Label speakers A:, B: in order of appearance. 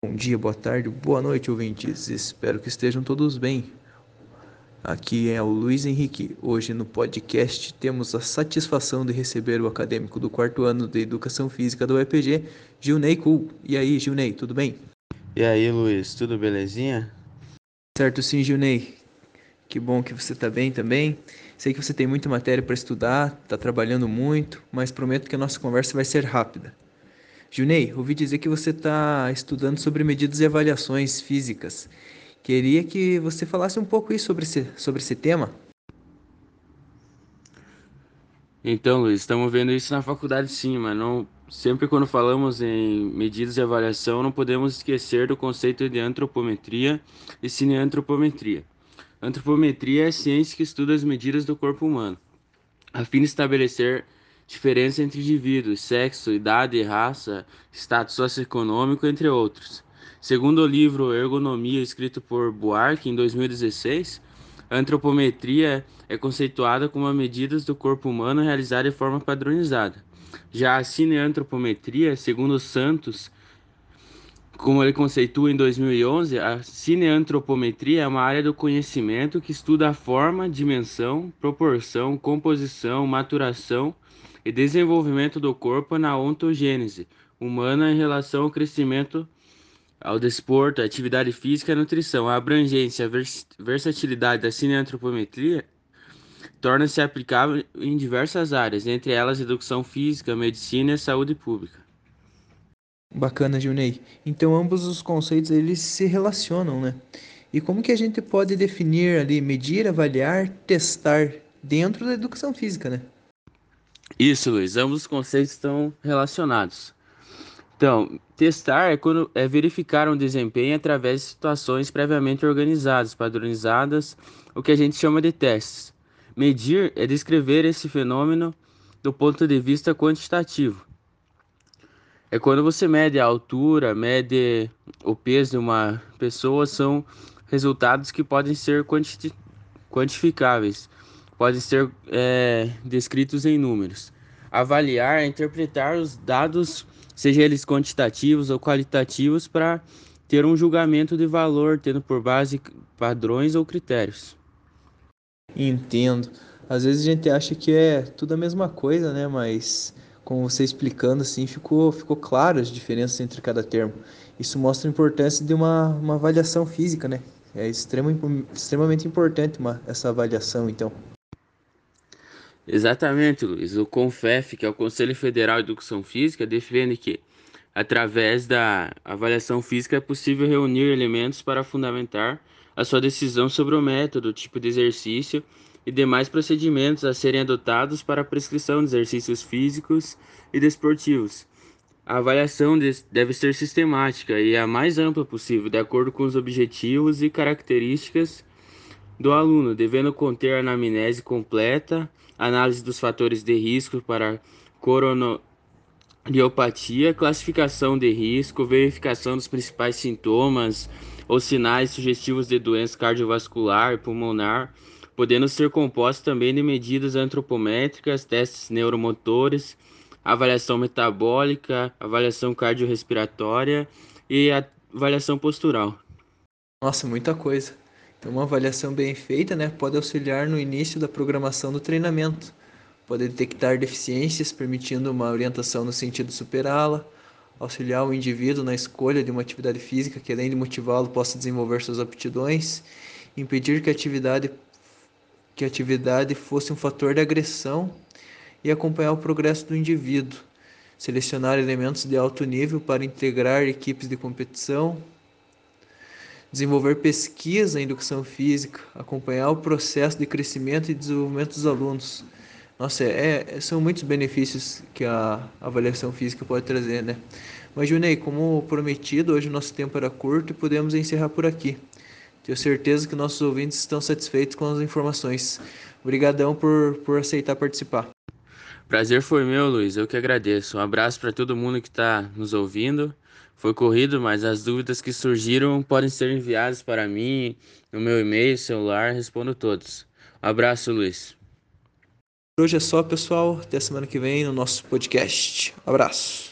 A: Bom dia, boa tarde, boa noite, ouvintes. Espero que estejam todos bem. Aqui é o Luiz Henrique. Hoje no podcast temos a satisfação de receber o acadêmico do quarto ano de Educação Física do EPG, Gilney Cool. E aí, Gilney, tudo bem?
B: E aí, Luiz, tudo belezinha?
A: Certo sim, Gilney. Que bom que você está bem também. Sei que você tem muita matéria para estudar, está trabalhando muito, mas prometo que a nossa conversa vai ser rápida. Junei, ouvi dizer que você está estudando sobre medidas e avaliações físicas. Queria que você falasse um pouco isso sobre esse, sobre esse tema.
B: Então, Luiz, estamos vendo isso na faculdade sim, mas não, sempre quando falamos em medidas e avaliação, não podemos esquecer do conceito de antropometria e cineantropometria. Antropometria é a ciência que estuda as medidas do corpo humano, a fim de estabelecer diferença entre indivíduos, sexo, idade, raça, status socioeconômico, entre outros. Segundo o livro Ergonomia, escrito por Buarque em 2016, a antropometria é conceituada como medidas do corpo humano realizadas de forma padronizada. Já a cineantropometria, segundo Santos, como ele conceitua em 2011, a cineantropometria é uma área do conhecimento que estuda a forma, dimensão, proporção, composição, maturação e desenvolvimento do corpo na ontogênese humana em relação ao crescimento, ao desporto, à atividade física e à nutrição. A abrangência e a vers versatilidade da cineantropometria torna-se aplicável em diversas áreas, entre elas educação física, medicina e saúde pública.
A: Bacana, Gilney. Então ambos os conceitos eles se relacionam, né? E como que a gente pode definir ali, medir, avaliar, testar dentro da educação física, né?
B: Isso, Luiz. Ambos os conceitos estão relacionados. Então, testar é, quando, é verificar um desempenho através de situações previamente organizadas, padronizadas, o que a gente chama de testes. Medir é descrever esse fenômeno do ponto de vista quantitativo. É quando você mede a altura, mede o peso de uma pessoa, são resultados que podem ser quanti quantificáveis podem ser é, descritos em números. Avaliar é interpretar os dados, seja eles quantitativos ou qualitativos, para ter um julgamento de valor, tendo por base padrões ou critérios.
A: Entendo. Às vezes a gente acha que é tudo a mesma coisa, né? Mas com você explicando assim, ficou, ficou claro as diferenças entre cada termo. Isso mostra a importância de uma, uma avaliação física, né? É extrema, extremamente importante uma, essa avaliação, então.
B: Exatamente, Luiz. O CONFEF, que é o Conselho Federal de Educação Física, defende que, através da avaliação física, é possível reunir elementos para fundamentar a sua decisão sobre o método, tipo de exercício e demais procedimentos a serem adotados para a prescrição de exercícios físicos e desportivos. A avaliação deve ser sistemática e a mais ampla possível, de acordo com os objetivos e características do aluno, devendo conter anamnese completa, análise dos fatores de risco para coronariopatia, classificação de risco, verificação dos principais sintomas ou sinais sugestivos de doença cardiovascular e pulmonar, podendo ser composto também de medidas antropométricas, testes neuromotores, avaliação metabólica, avaliação cardiorrespiratória e avaliação postural.
A: Nossa, muita coisa. Então, uma avaliação bem feita né, pode auxiliar no início da programação do treinamento, pode detectar deficiências, permitindo uma orientação no sentido de superá-la, auxiliar o indivíduo na escolha de uma atividade física que, além de motivá-lo, possa desenvolver suas aptidões, impedir que a atividade, que a atividade fosse um fator de agressão e acompanhar o progresso do indivíduo, selecionar elementos de alto nível para integrar equipes de competição, desenvolver pesquisa em educação física, acompanhar o processo de crescimento e desenvolvimento dos alunos. Nossa, é, é, são muitos benefícios que a avaliação física pode trazer, né? Mas, Junei, como prometido, hoje o nosso tempo era curto e podemos encerrar por aqui. Tenho certeza que nossos ouvintes estão satisfeitos com as informações. Obrigadão por, por aceitar participar.
B: Prazer foi meu, Luiz. Eu que agradeço. Um abraço para todo mundo que está nos ouvindo. Foi corrido, mas as dúvidas que surgiram podem ser enviadas para mim no meu e-mail, celular, respondo todos. Um abraço, Luiz.
A: Por hoje é só, pessoal. Até semana que vem no nosso podcast. Abraço.